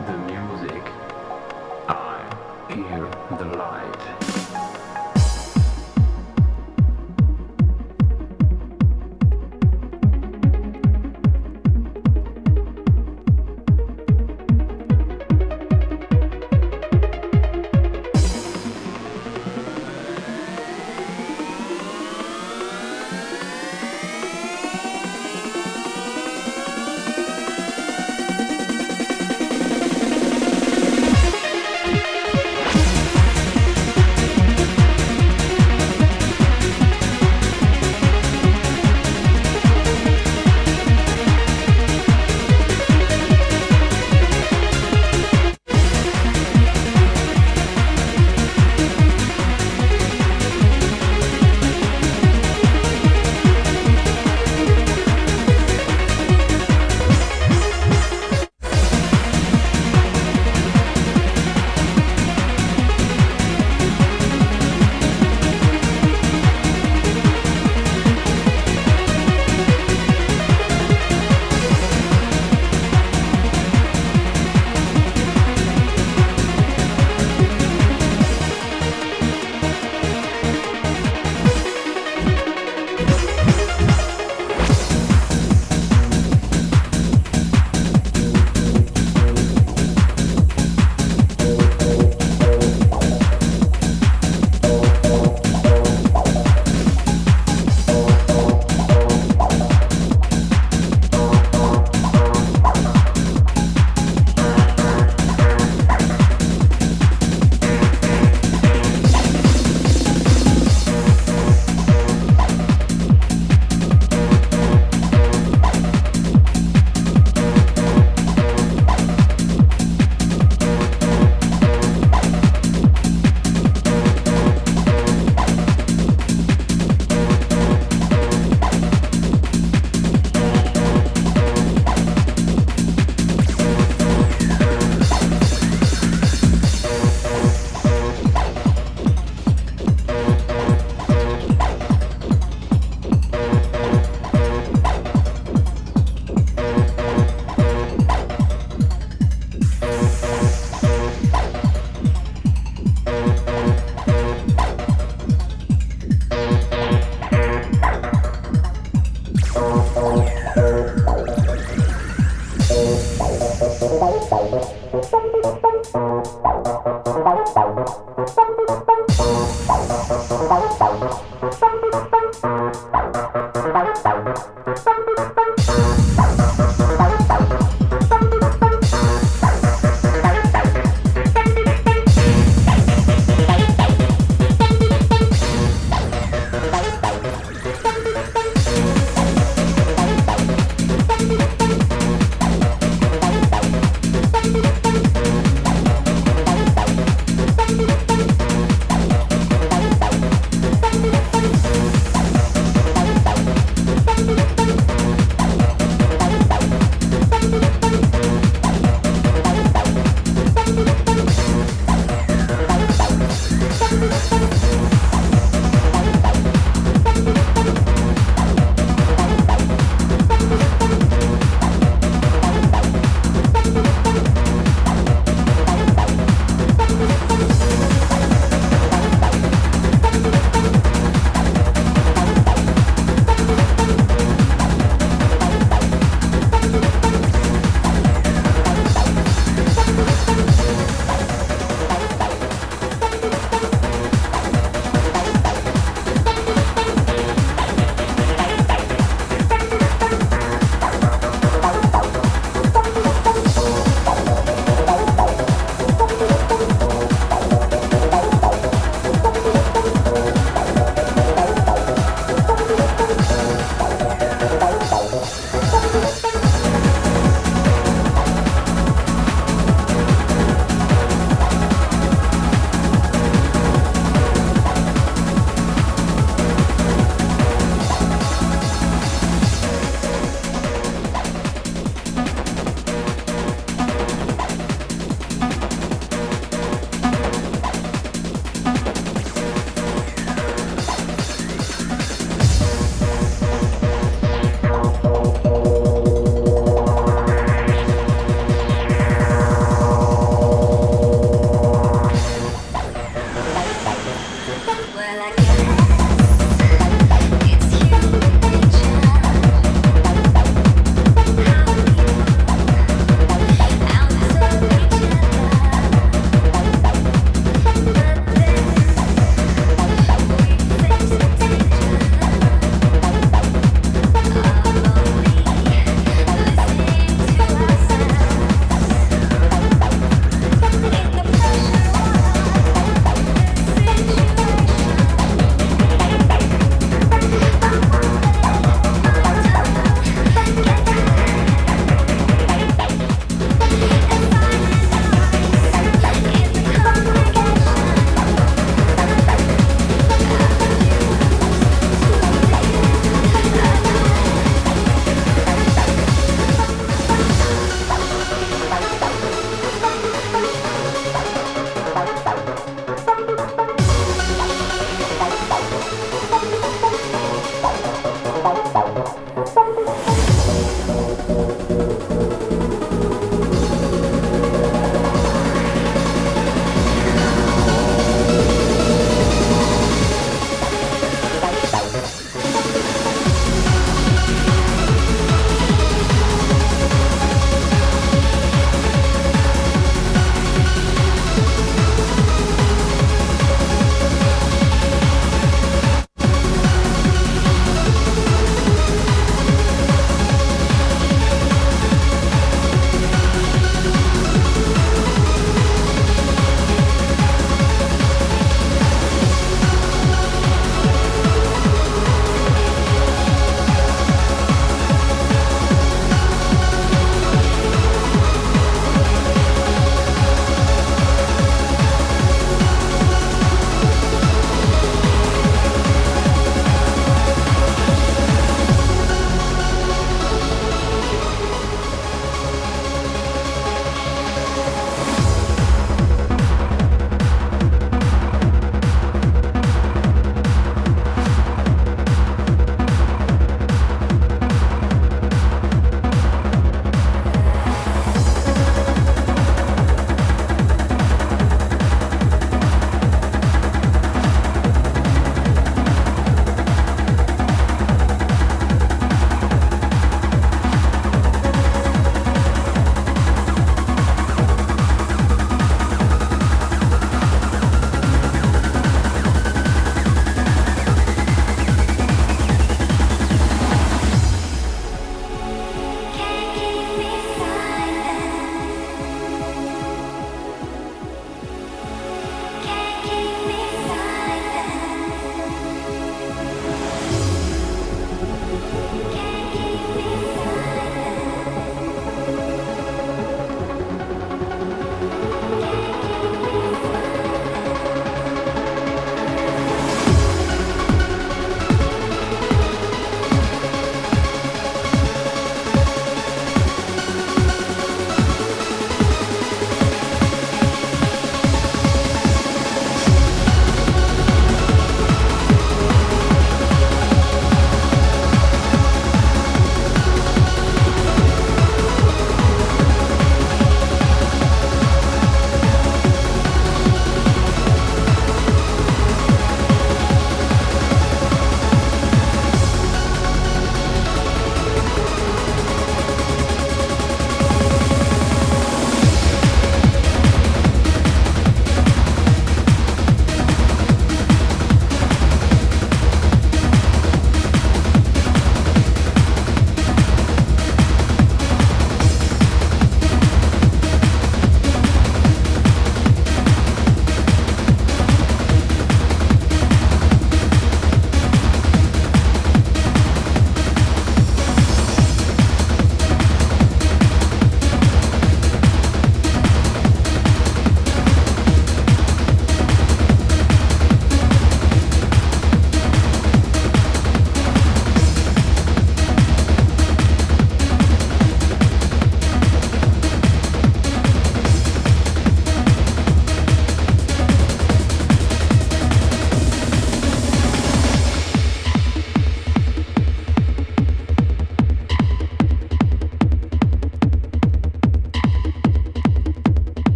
the music. I hear the light.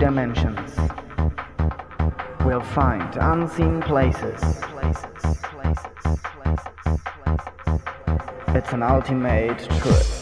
Dimensions. We'll find unseen places. It's an ultimate truth.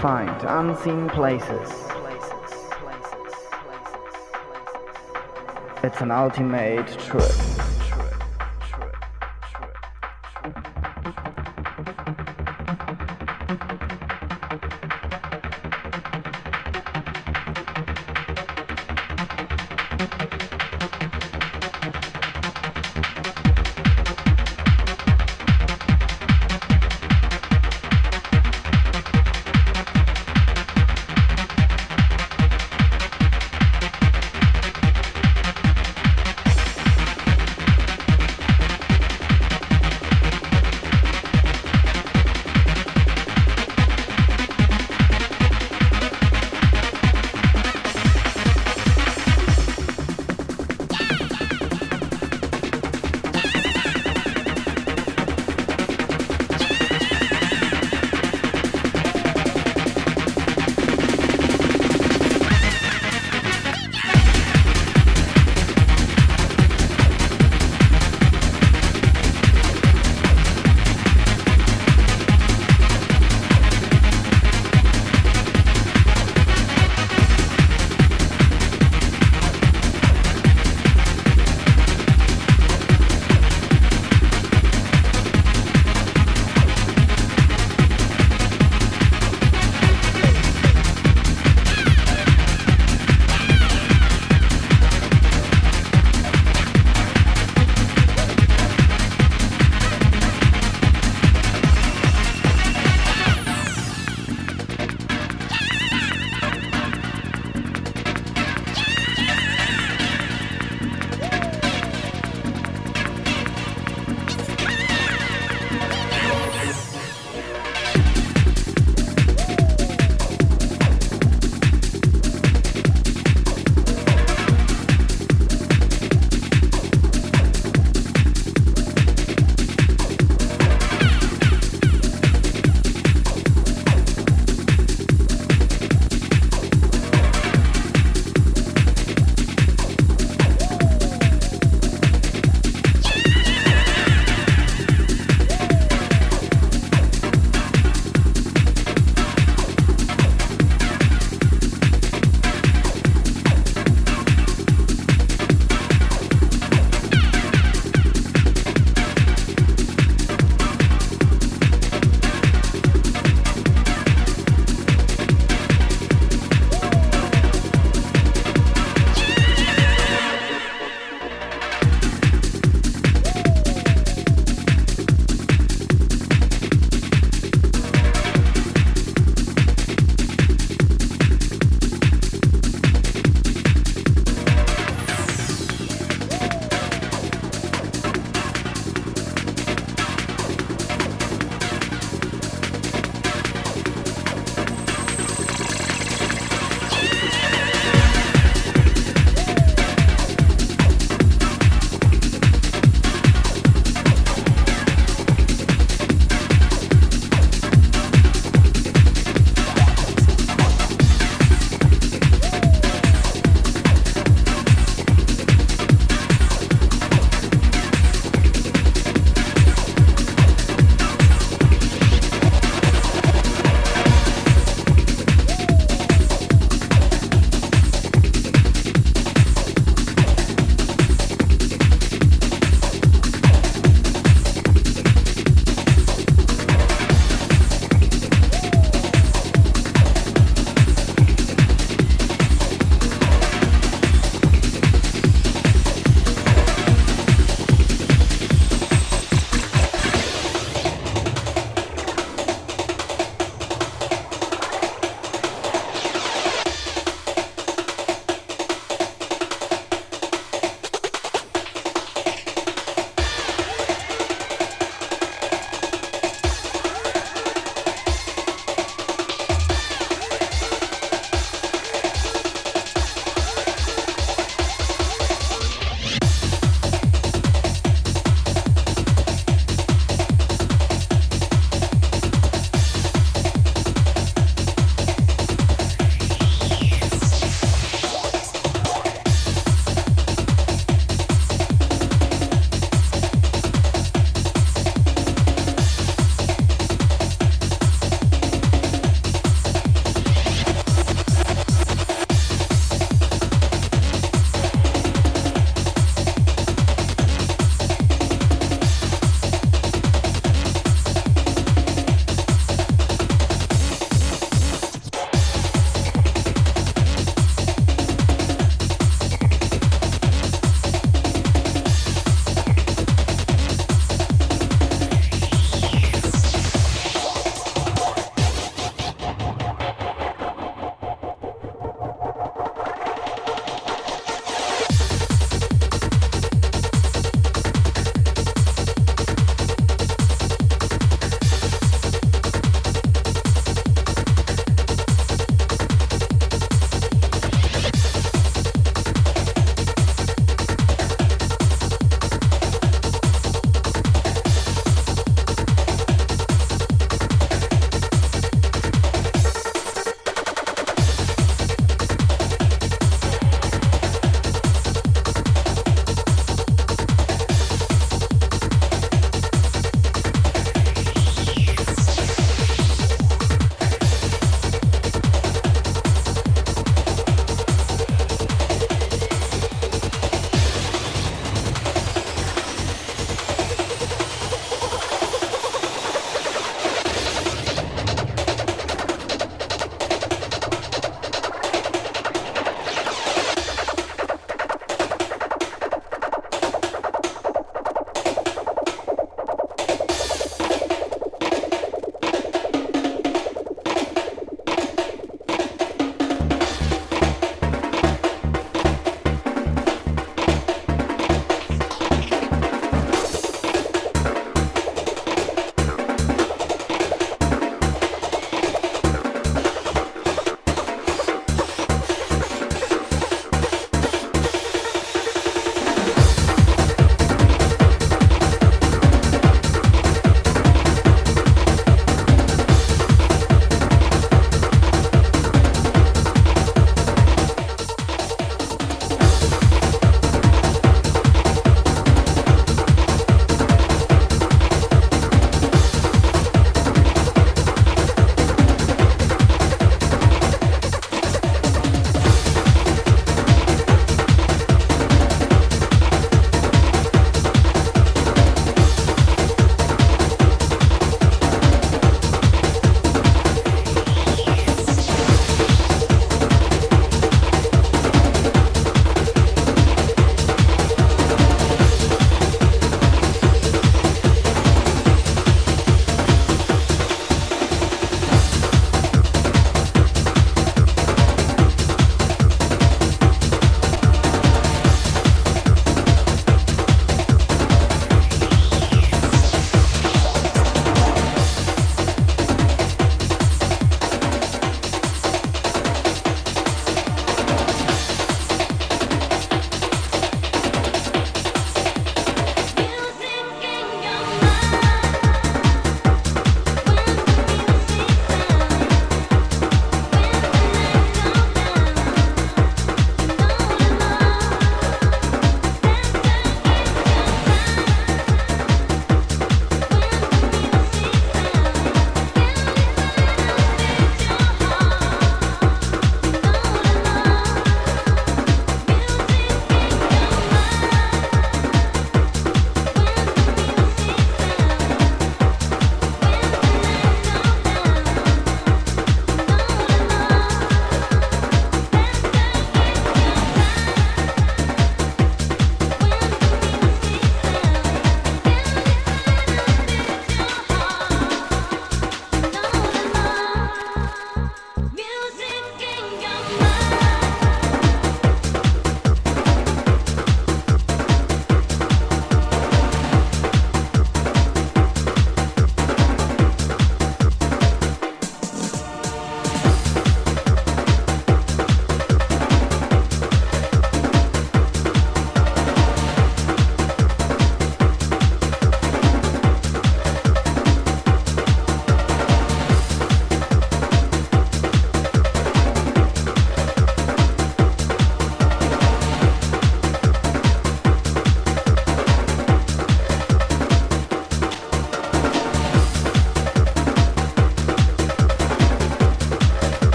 Find unseen places. It's an ultimate truth.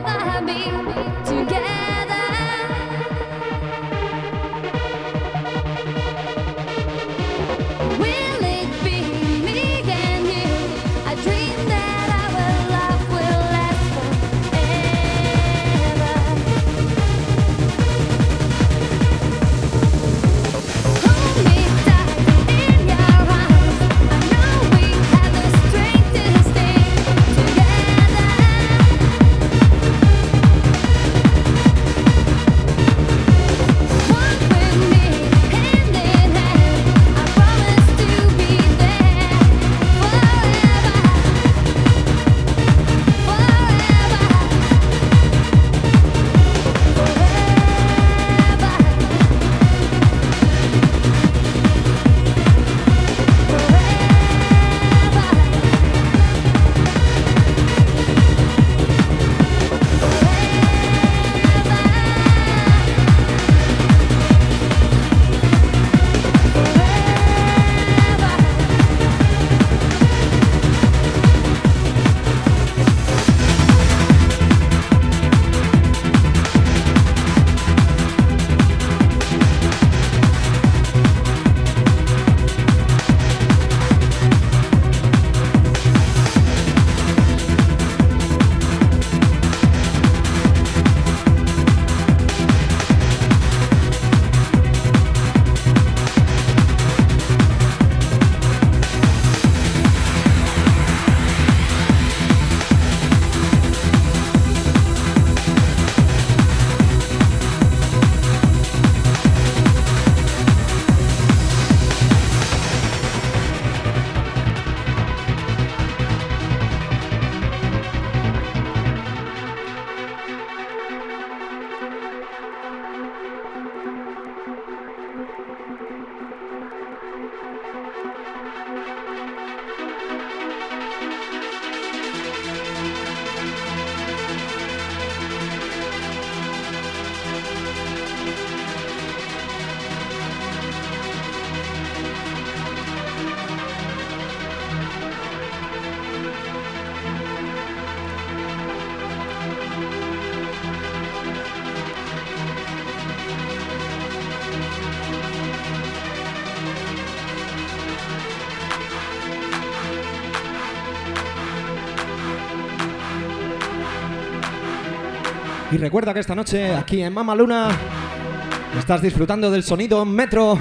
never be. Recuerda que esta noche aquí en Mama Luna estás disfrutando del sonido metro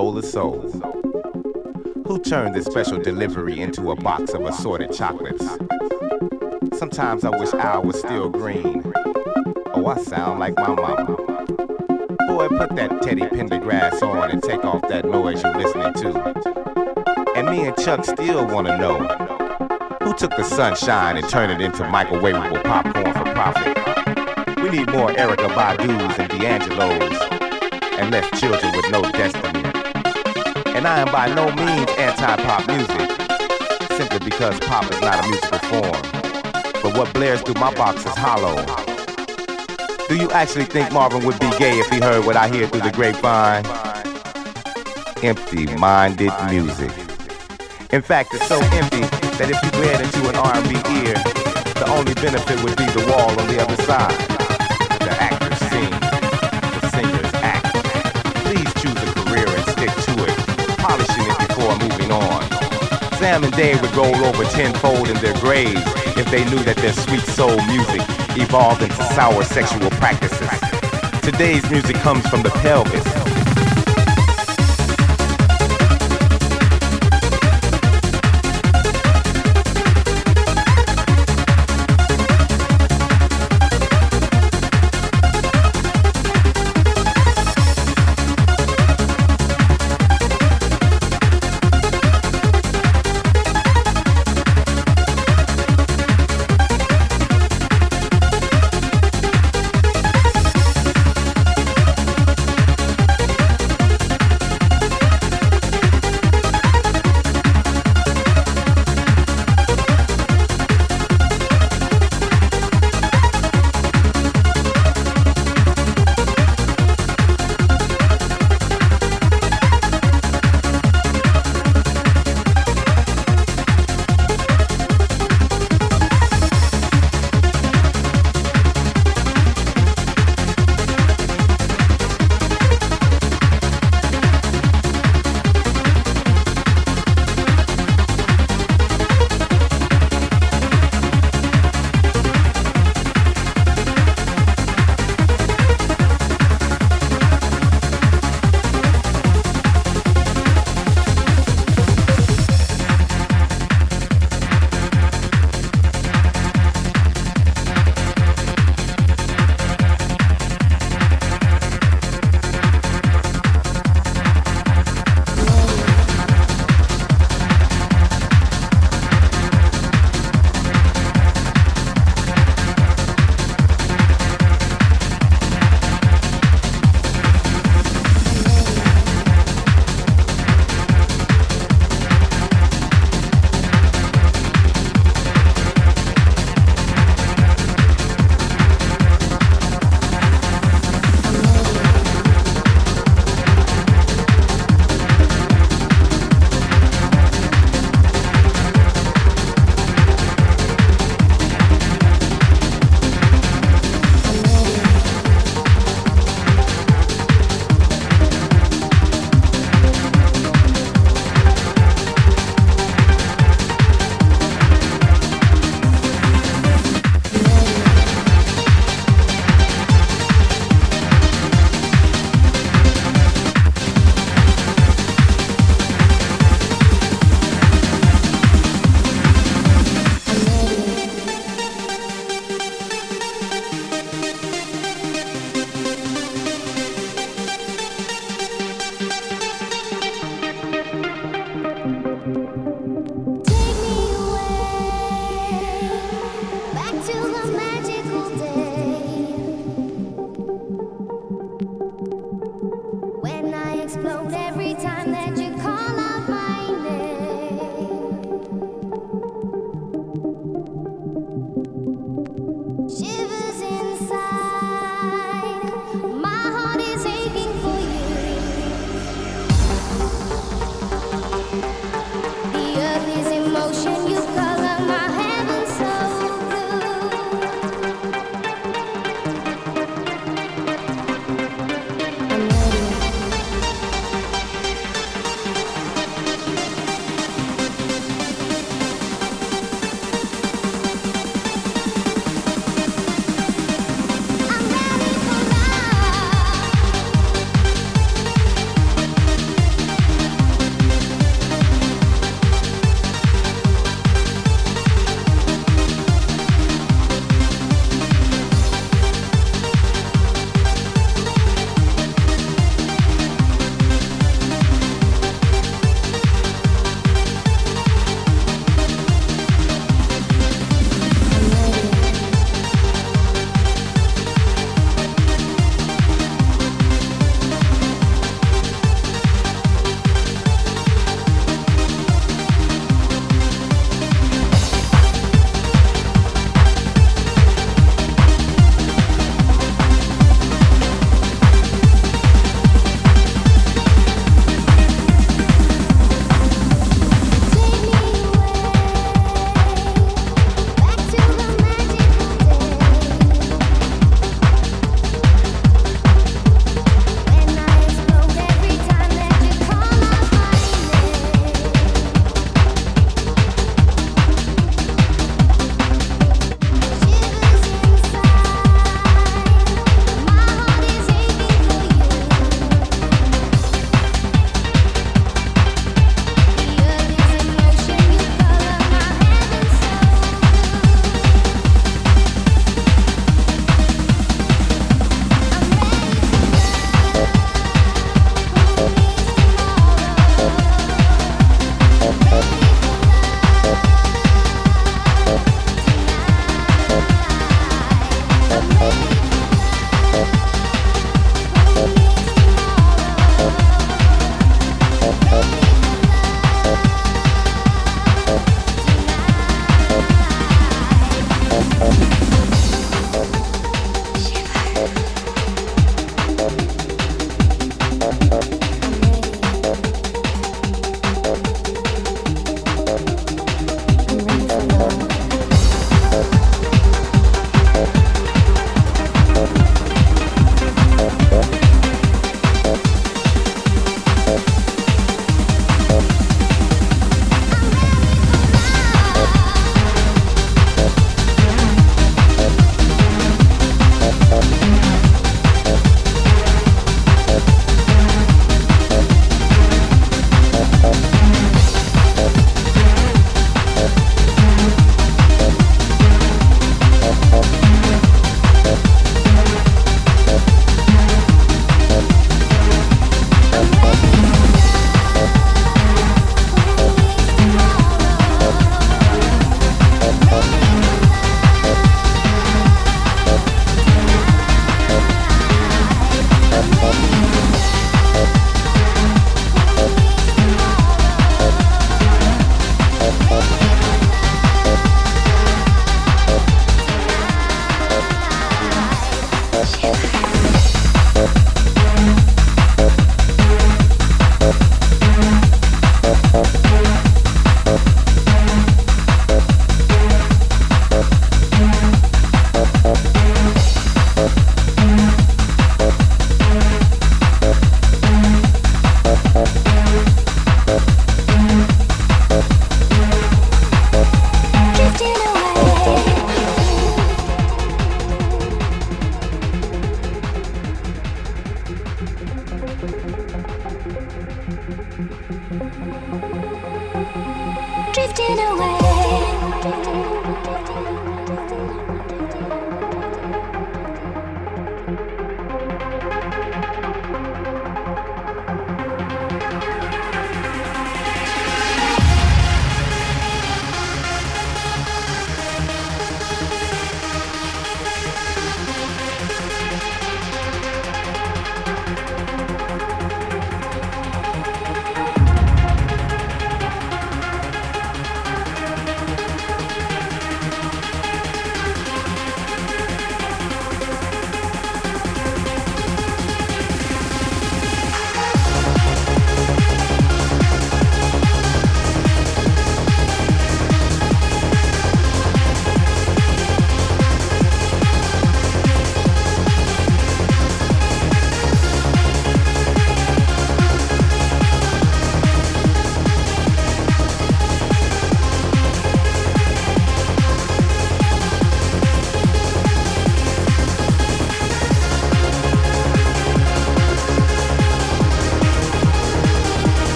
Soul? Who turned this special delivery into a box of assorted chocolates? Sometimes I wish I was still green. Oh, I sound like my mama. Boy, put that Teddy Pendergrass on and take off that noise you're listening to. And me and Chuck still wanna know who took the sunshine and turned it into microwavable popcorn for profit. We need more Erykah Badu's and D'Angelo's and less children with no destiny. And I am by no means anti-pop music, simply because pop is not a musical form. But what blares through my box is hollow. Do you actually think Marvin would be gay if he heard what I hear through the grapevine? Empty-minded music. In fact, it's so empty that if you glared into an R&B ear, the only benefit would be the wall on the other side. Sam and Dave would roll over tenfold in their graves if they knew that their sweet soul music evolved into sour sexual practices. Today's music comes from the pelvis,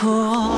魄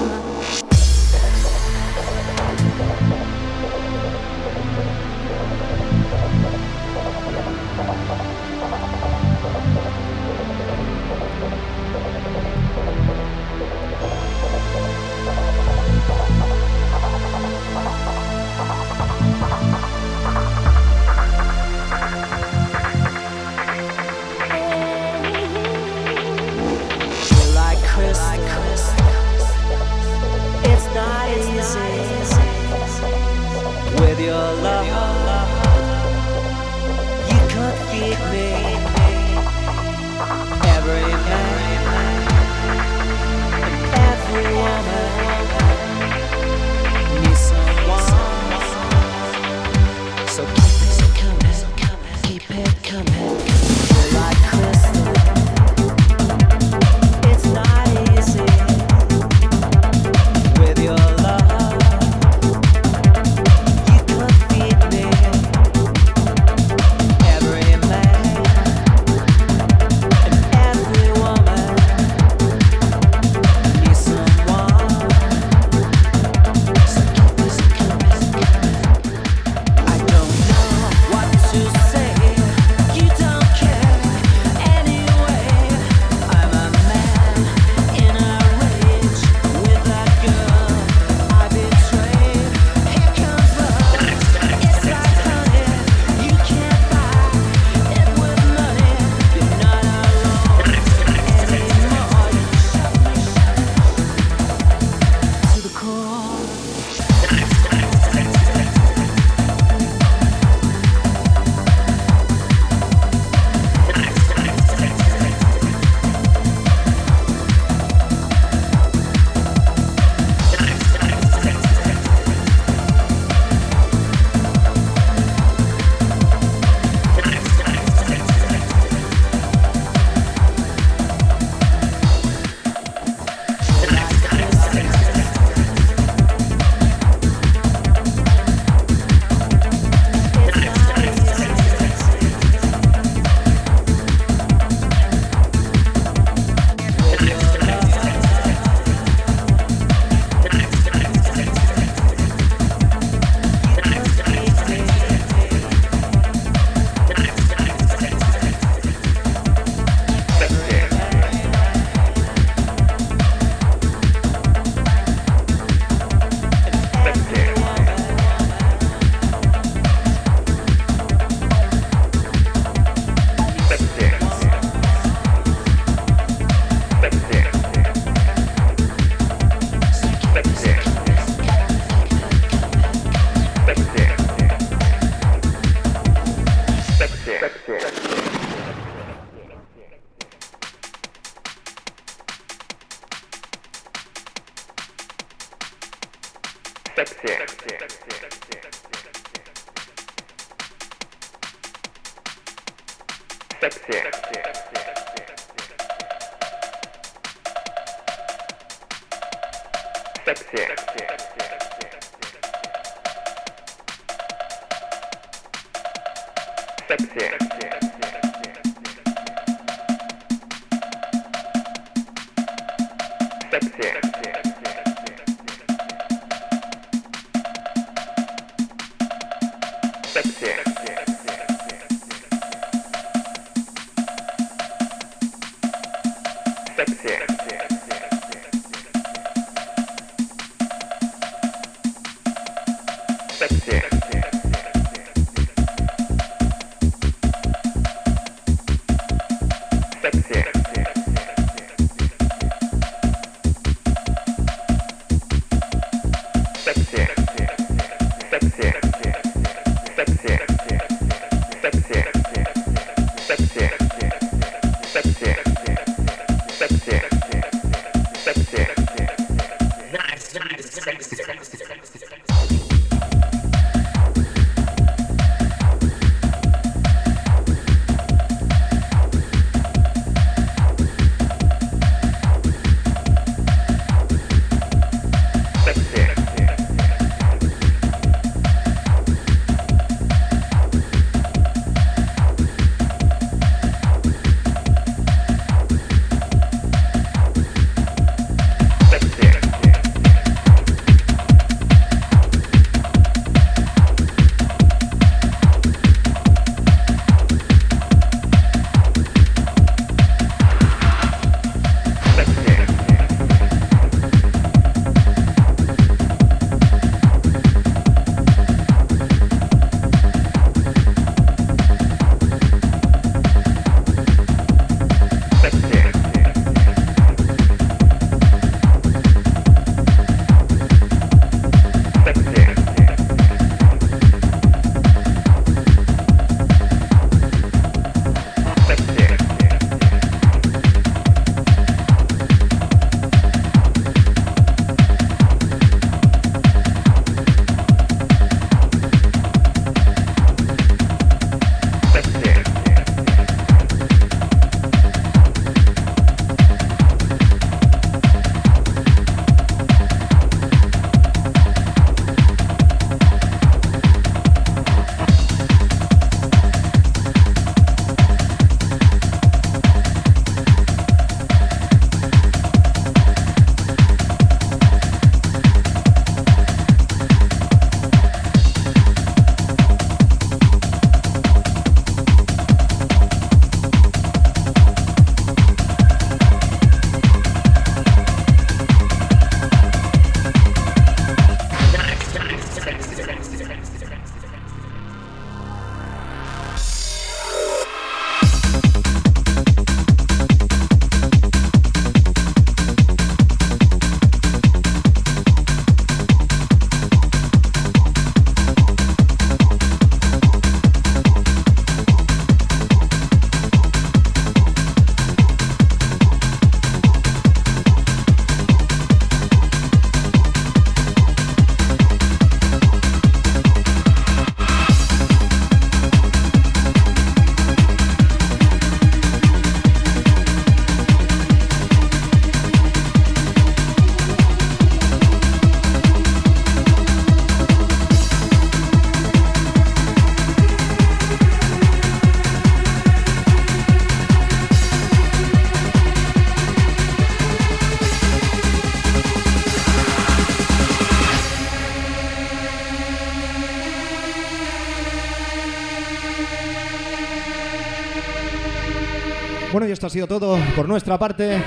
esto ha sido todo por nuestra parte.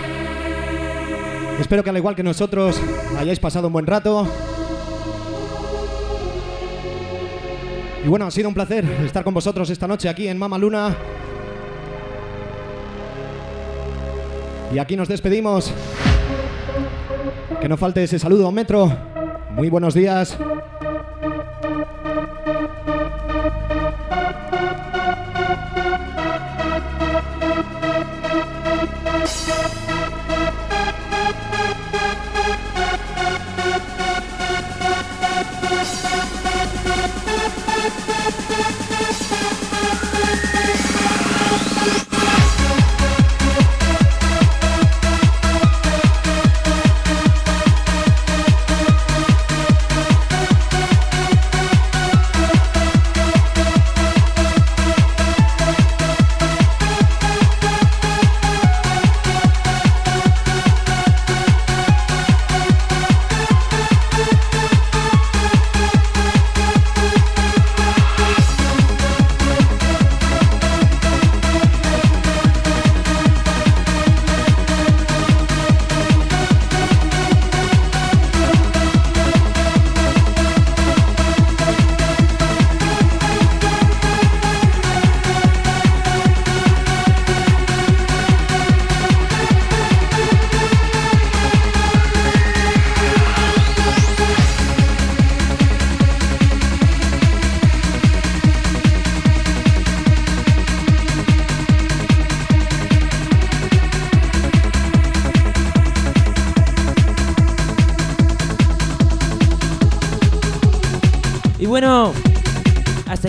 Espero que al igual que nosotros hayáis pasado un buen rato. Y bueno, ha sido un placer estar con vosotros esta noche aquí en Mama Luna. Y aquí nos despedimos. Que no falte ese saludo, Metro. Muy buenos días.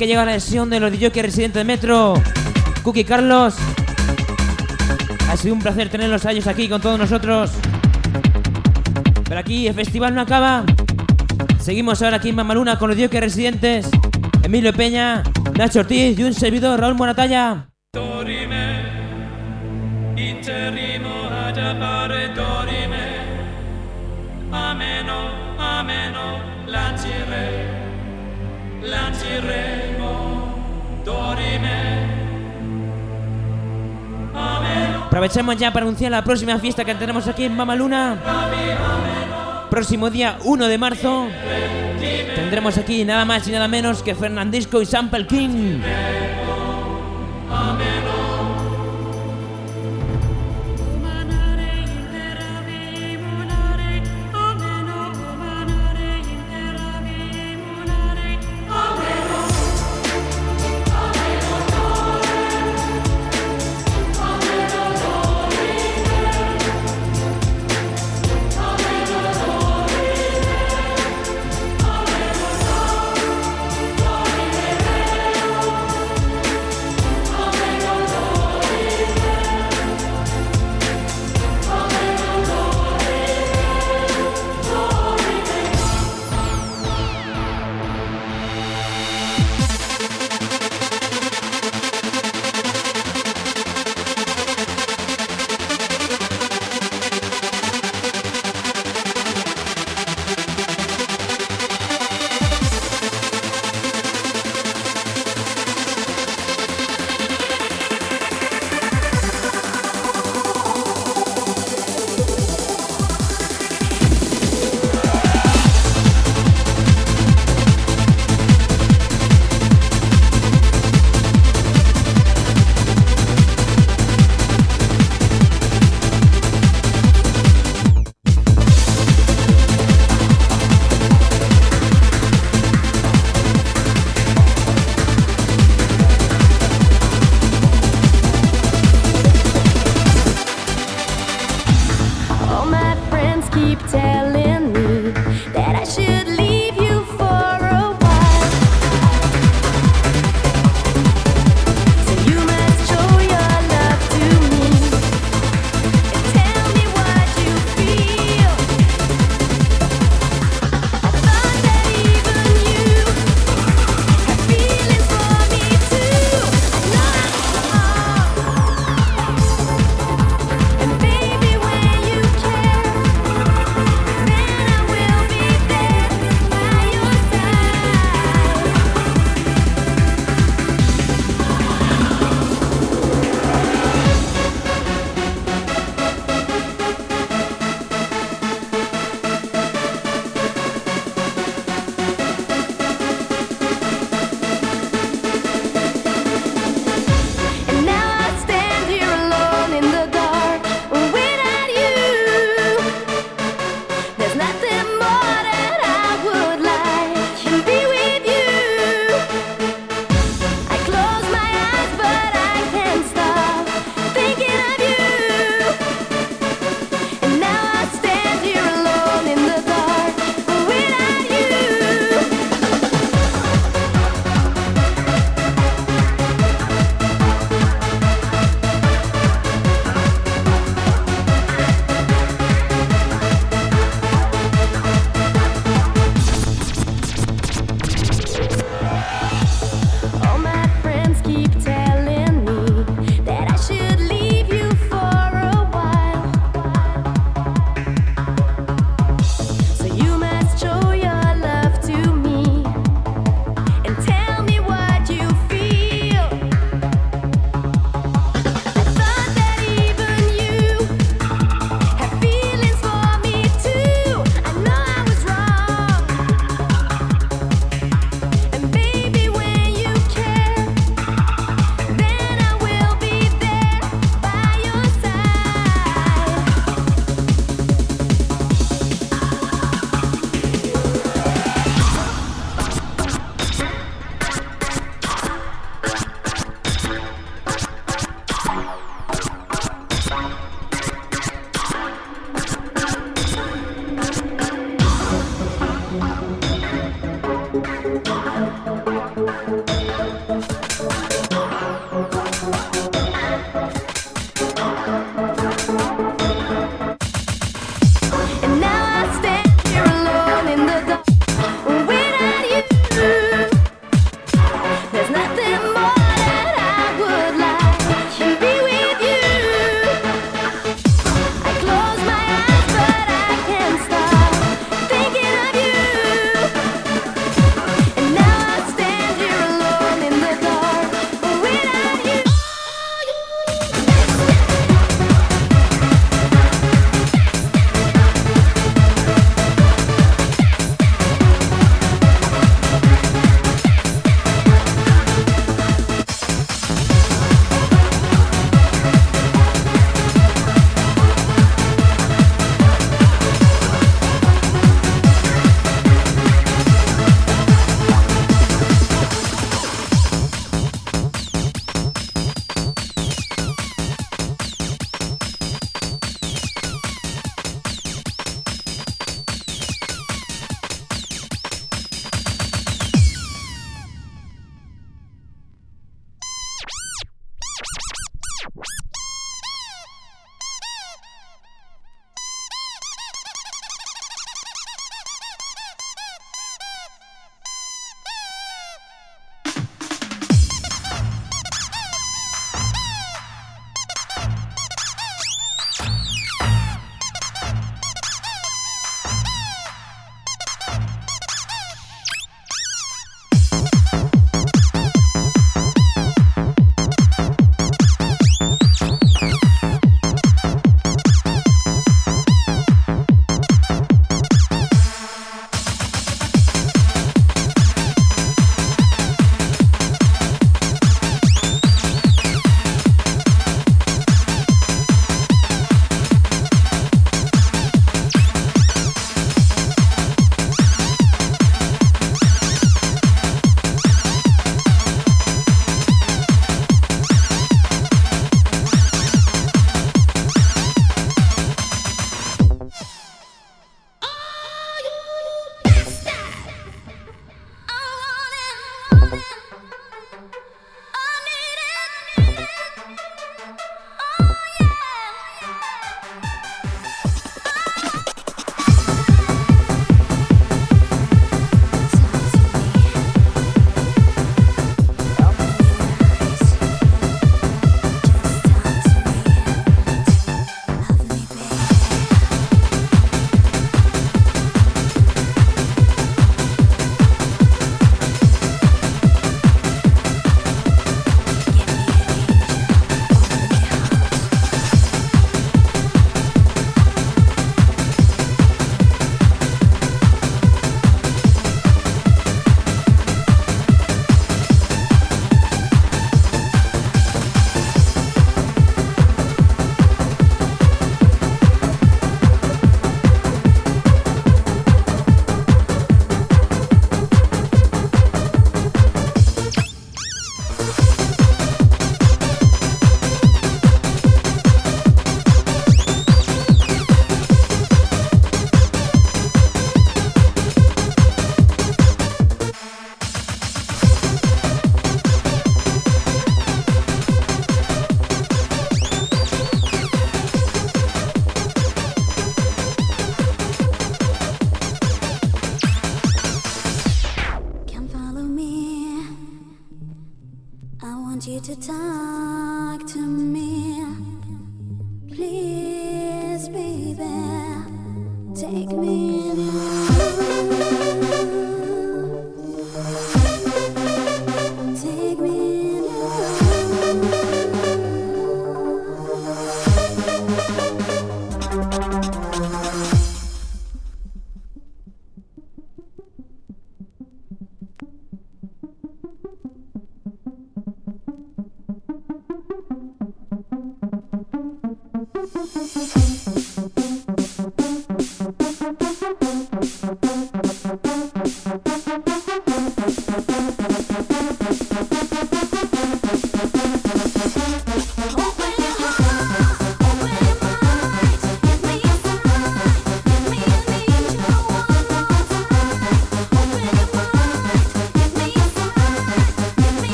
Que llega la sesión de los DJ residentes de Metro, Cookie Carlos. Ha sido un placer tenerlos a ellos aquí con todos nosotros. Pero aquí el festival no acaba. Seguimos ahora aquí en Mamaluna con los DJ residentes. Emilio Peña, Nacho Ortiz y un servidor, Raúl Moratalla. Aprovechamos ya para anunciar la próxima fiesta que tenemos aquí en Mamaluna. Próximo día 1 de marzo tendremos aquí nada más y nada menos que Fernandisco y Sample King.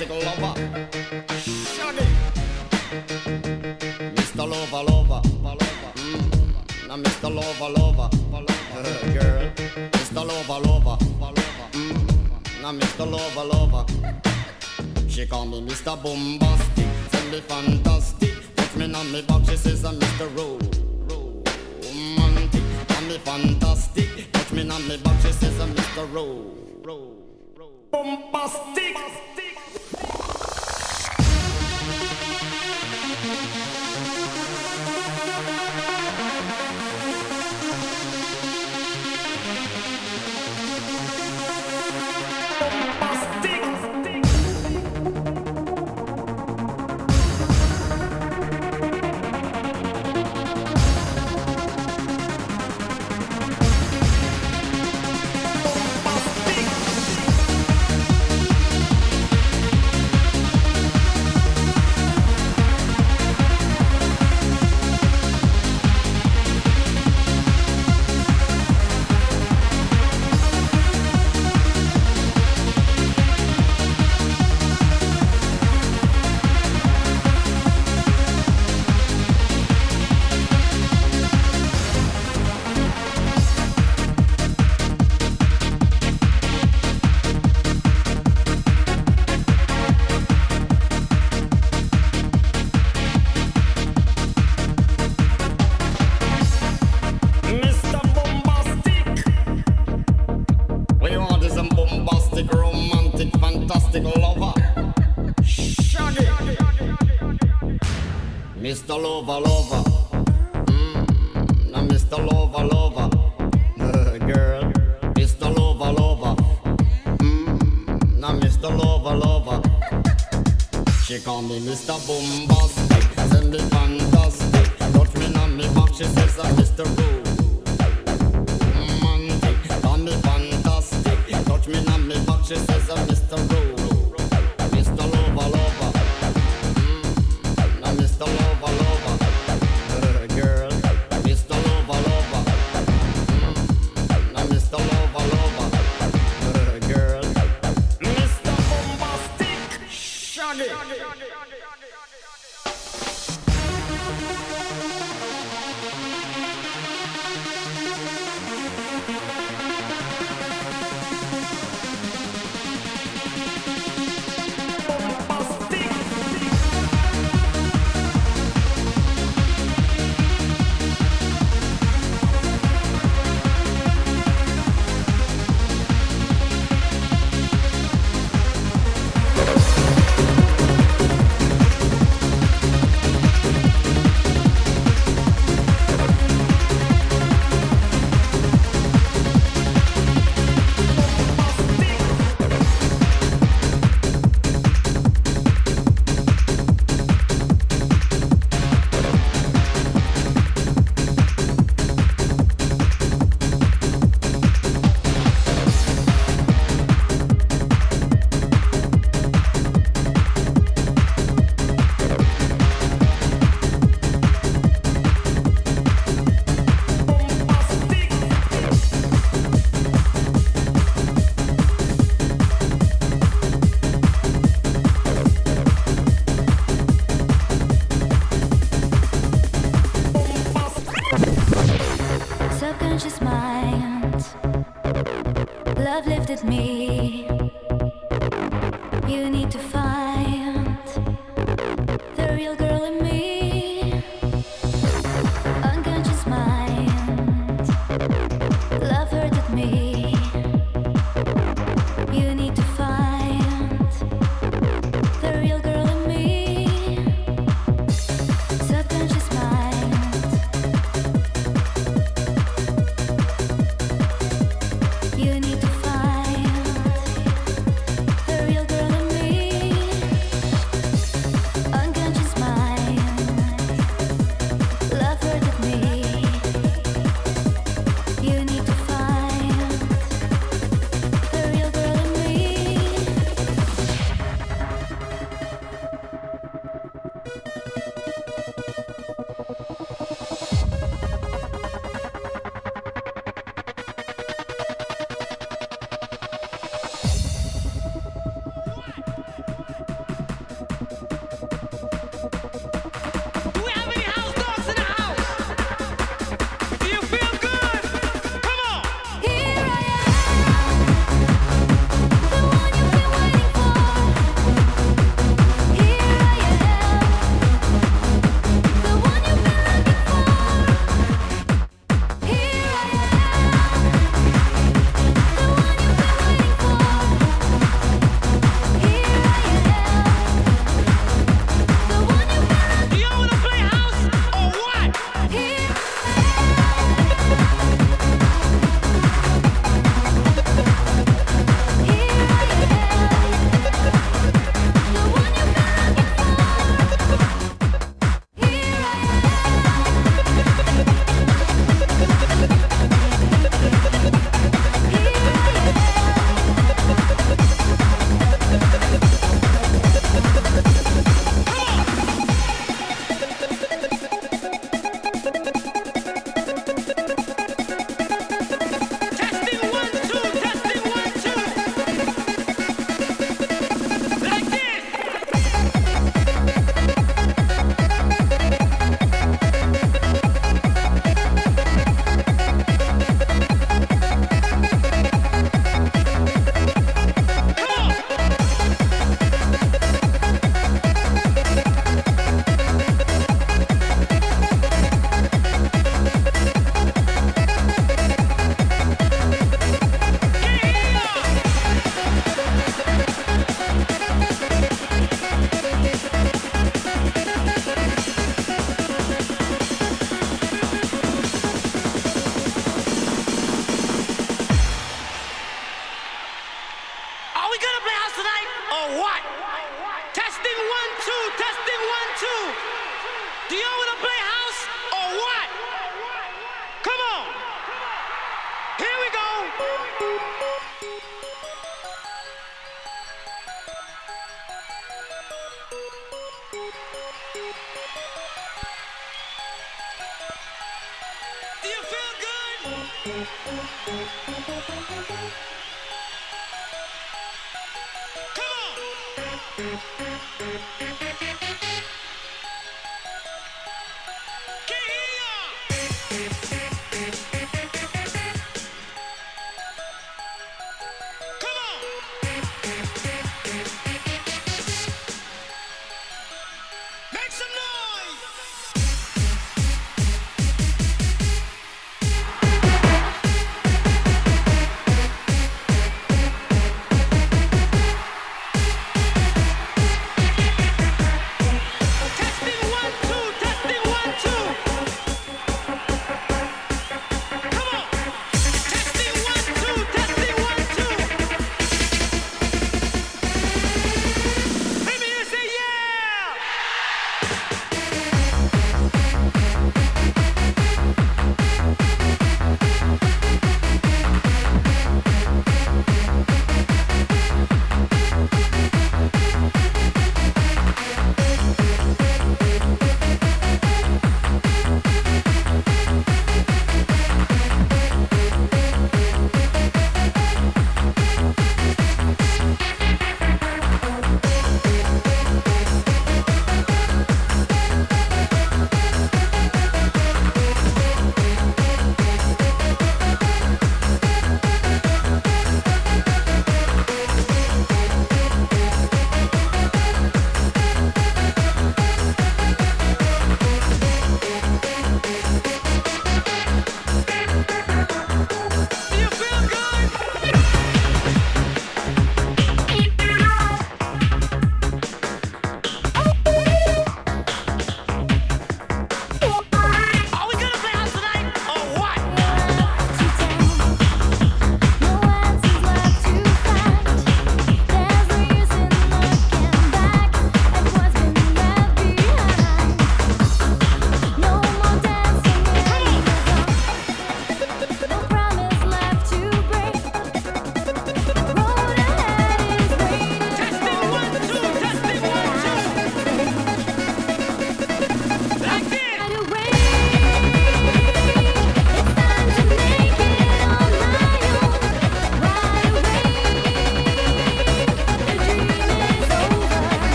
这个老板。She call love me.